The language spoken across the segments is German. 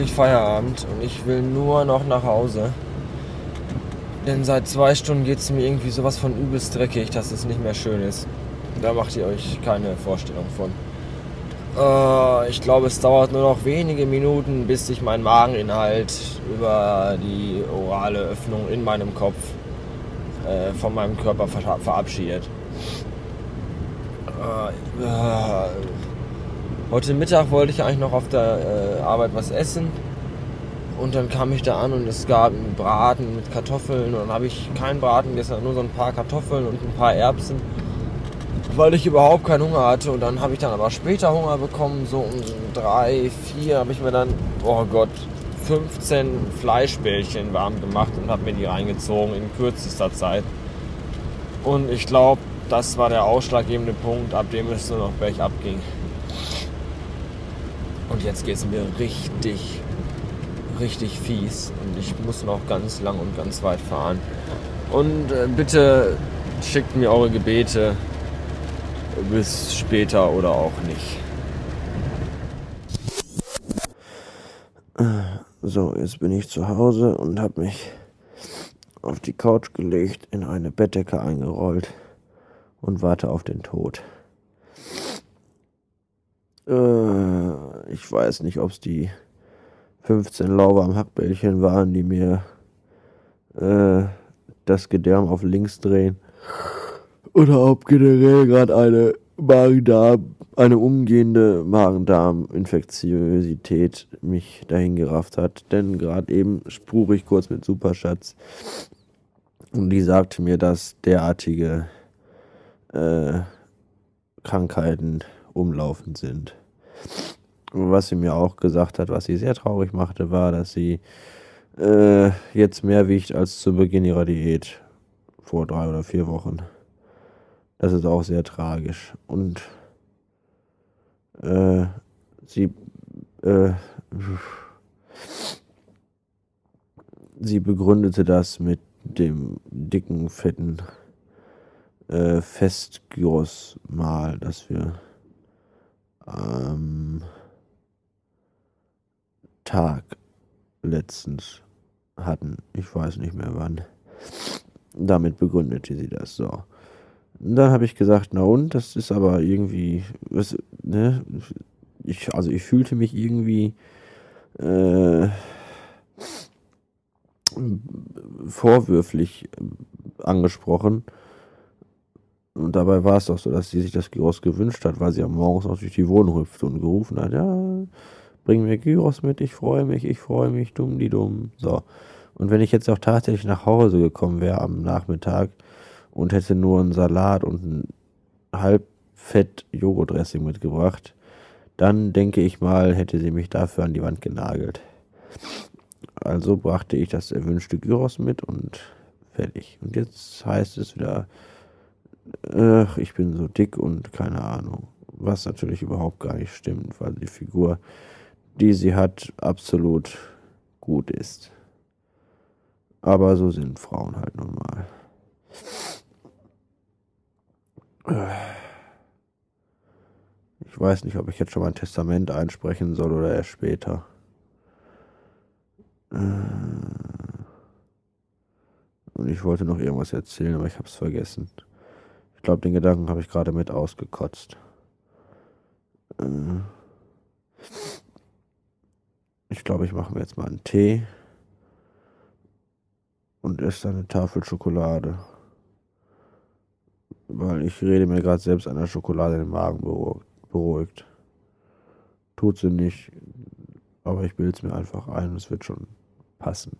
endlich Feierabend und ich will nur noch nach Hause. Denn seit zwei Stunden geht es mir irgendwie sowas von übelst dreckig, dass es nicht mehr schön ist. Da macht ihr euch keine Vorstellung von. Äh, ich glaube, es dauert nur noch wenige Minuten, bis sich mein Mageninhalt über die orale Öffnung in meinem Kopf äh, von meinem Körper ver verabschiedet. Äh, äh, heute Mittag wollte ich eigentlich noch auf der äh, Arbeit was essen. Und dann kam ich da an und es gab einen Braten mit Kartoffeln. Und dann habe ich keinen Braten gegessen, nur so ein paar Kartoffeln und ein paar Erbsen weil ich überhaupt keinen Hunger hatte. Und dann habe ich dann aber später Hunger bekommen, so um drei, vier habe ich mir dann, oh Gott, 15 Fleischbällchen warm gemacht und habe mir die reingezogen in kürzester Zeit. Und ich glaube, das war der ausschlaggebende Punkt, ab dem es nur noch bergab ging. Und jetzt geht es mir richtig, richtig fies. Und ich muss noch ganz lang und ganz weit fahren. Und äh, bitte schickt mir eure Gebete bis später oder auch nicht. So, jetzt bin ich zu Hause und habe mich auf die Couch gelegt, in eine Bettdecke eingerollt und warte auf den Tod. Äh, ich weiß nicht, ob es die 15 lauwarm Hackbällchen waren, die mir äh, das Gedärm auf links drehen oder ob generell gerade eine Magen-Darm, eine umgehende Magen-Darm-Infektiosität mich dahin gerafft hat. Denn gerade eben spruch ich kurz mit Superschatz und die sagte mir, dass derartige äh, Krankheiten umlaufend sind. Was sie mir auch gesagt hat, was sie sehr traurig machte, war, dass sie äh, jetzt mehr wiegt als zu Beginn ihrer Diät vor drei oder vier Wochen. Das ist auch sehr tragisch. Und äh, sie, äh, sie begründete das mit dem dicken, fetten äh, Festgyros-Mal, das wir am Tag letztens hatten. Ich weiß nicht mehr wann. Damit begründete sie das so. Dann habe ich gesagt, na und, das ist aber irgendwie, was, ne, ich, also ich fühlte mich irgendwie äh, vorwürflich angesprochen. Und dabei war es doch so, dass sie sich das Gyros gewünscht hat, weil sie am Morgens auch durch die Wohnung hüpfte und gerufen hat, ja, bring mir Gyros mit, ich freue mich, ich freue mich, dumm die dumm. So. Und wenn ich jetzt auch tatsächlich nach Hause gekommen wäre am Nachmittag, und hätte nur einen Salat und ein halbfett Joghurtdressing mitgebracht, dann denke ich mal, hätte sie mich dafür an die Wand genagelt. Also brachte ich das erwünschte Gyros mit und fertig. Und jetzt heißt es wieder, ach, ich bin so dick und keine Ahnung. Was natürlich überhaupt gar nicht stimmt, weil die Figur, die sie hat, absolut gut ist. Aber so sind Frauen halt nun mal. Ich weiß nicht, ob ich jetzt schon mein Testament einsprechen soll oder erst später. Äh, und ich wollte noch irgendwas erzählen, aber ich habe es vergessen. Ich glaube, den Gedanken habe ich gerade mit ausgekotzt. Äh, ich glaube, ich mache mir jetzt mal einen Tee und esse eine Tafel Schokolade weil ich rede mir gerade selbst an der Schokolade den Magen beruhigt. Tut sie nicht, aber ich bilde es mir einfach ein, es wird schon passen.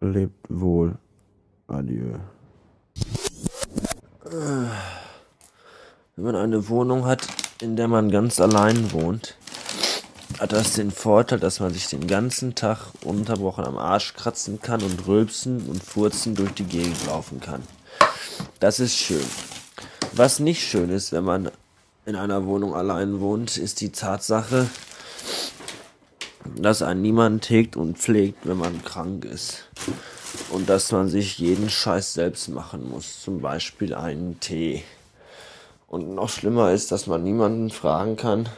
Lebt wohl. Adieu. Wenn man eine Wohnung hat, in der man ganz allein wohnt, hat das den Vorteil, dass man sich den ganzen Tag unterbrochen am Arsch kratzen kann und rülpsen und furzen durch die Gegend laufen kann. Das ist schön. Was nicht schön ist, wenn man in einer Wohnung allein wohnt, ist die Tatsache, dass ein niemand hegt und pflegt, wenn man krank ist. Und dass man sich jeden Scheiß selbst machen muss. Zum Beispiel einen Tee. Und noch schlimmer ist, dass man niemanden fragen kann,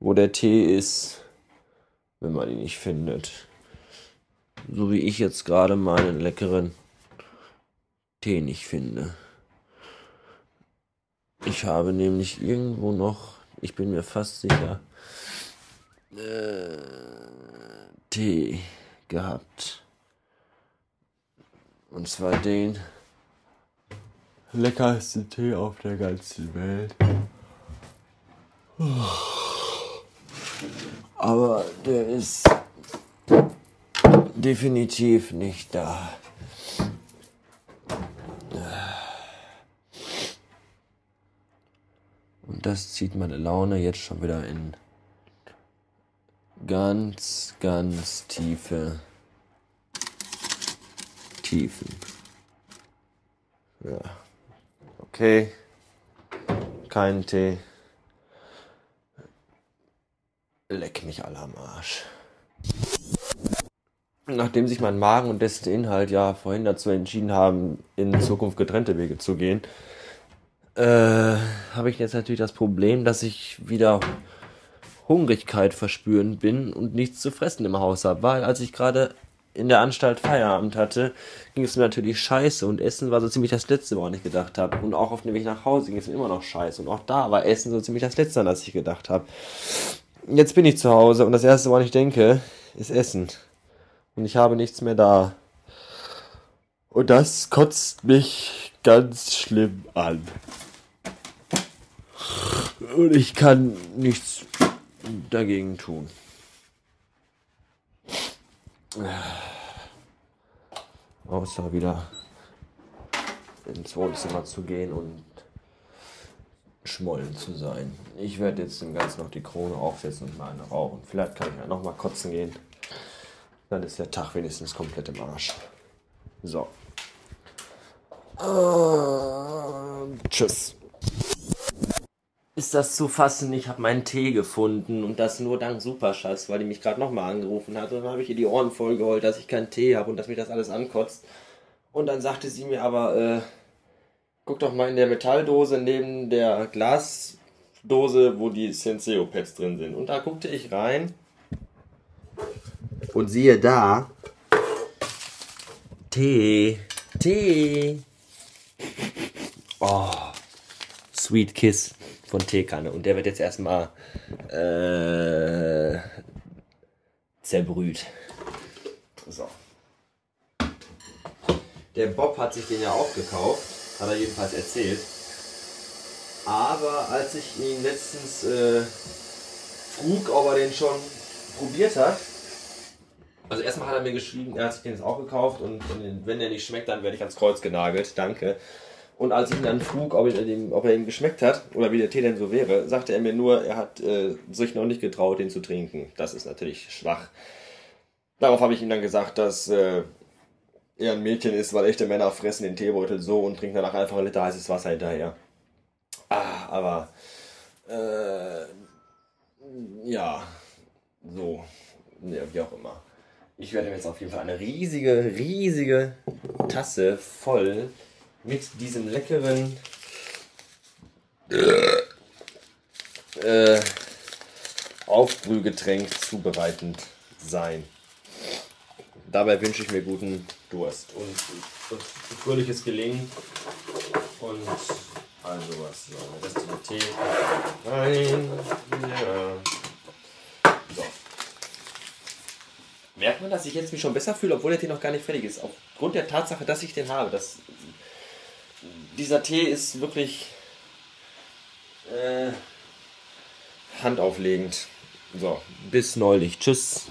wo der Tee ist, wenn man ihn nicht findet. So wie ich jetzt gerade meinen leckeren Tee nicht finde. Ich habe nämlich irgendwo noch, ich bin mir fast sicher, äh, Tee gehabt. Und zwar den leckersten Tee auf der ganzen Welt. Aber der ist definitiv nicht da. Und das zieht meine Laune jetzt schon wieder in ganz, ganz tiefe Tiefen. Ja. Okay. Kein Tee. Leck mich alle am Arsch. Nachdem sich mein Magen und dessen Inhalt ja vorhin dazu entschieden haben, in Zukunft getrennte Wege zu gehen, äh, habe ich jetzt natürlich das Problem, dass ich wieder Hungrigkeit verspüren bin und nichts zu fressen im Haus habe. Weil als ich gerade in der Anstalt Feierabend hatte, ging es mir natürlich scheiße und Essen war so ziemlich das Letzte, woran ich gedacht habe. Und auch auf dem Weg nach Hause ging es mir immer noch scheiße. Und auch da war Essen so ziemlich das Letzte, an das ich gedacht habe. Jetzt bin ich zu Hause und das Erste, woran ich denke, ist Essen. Und ich habe nichts mehr da. Und das kotzt mich ganz schlimm an. Und ich kann nichts dagegen tun. Außer wieder ins Wohnzimmer zu gehen und schmollen zu sein. Ich werde jetzt dem Ganzen noch die Krone aufsetzen und mal eine rauchen. Vielleicht kann ich ja nochmal kotzen gehen. Dann ist der Tag wenigstens komplett im Arsch. So. Uh, tschüss. Ist das zu fassen? Ich habe meinen Tee gefunden und das nur dank Superschatz, weil die mich gerade nochmal angerufen hat. Und dann habe ich ihr die Ohren voll geholt, dass ich keinen Tee habe und dass mich das alles ankotzt. Und dann sagte sie mir aber, äh, guck doch mal in der Metalldose neben der Glasdose, wo die Senseo-Pads drin sind. Und da guckte ich rein und siehe da, Tee, Tee. Oh, Sweet Kiss von Teekanne. Und der wird jetzt erstmal äh, zerbrüht. So. Der Bob hat sich den ja auch gekauft, hat er jedenfalls erzählt. Aber als ich ihn letztens äh, frug, ob er den schon probiert hat, also erstmal hat er mir geschrieben, er hat sich den jetzt auch gekauft und wenn der nicht schmeckt, dann werde ich ans Kreuz genagelt. Danke. Und als ich ihn dann frug, ob, ihm, ob er ihm geschmeckt hat oder wie der Tee denn so wäre, sagte er mir nur, er hat äh, sich noch nicht getraut, den zu trinken. Das ist natürlich schwach. Darauf habe ich ihm dann gesagt, dass äh, er ein Mädchen ist, weil echte Männer fressen den Teebeutel so und trinken danach einfach ein Liter heißes Wasser hinterher. Ah, aber äh, ja, so, ja, wie auch immer. Ich werde mir jetzt auf jeden Fall eine riesige, riesige Tasse voll mit diesem leckeren äh, Aufbrühgetränk zubereitend sein. Dabei wünsche ich mir guten Durst und, und fröhliches Gelingen und all sowas. So, der Rest Tee rein. Ja. So. Merkt man, dass ich jetzt mich schon besser fühle, obwohl der Tee noch gar nicht fertig ist. Aufgrund der Tatsache, dass ich den habe. Das dieser Tee ist wirklich äh, handauflegend. So, bis neulich. Tschüss.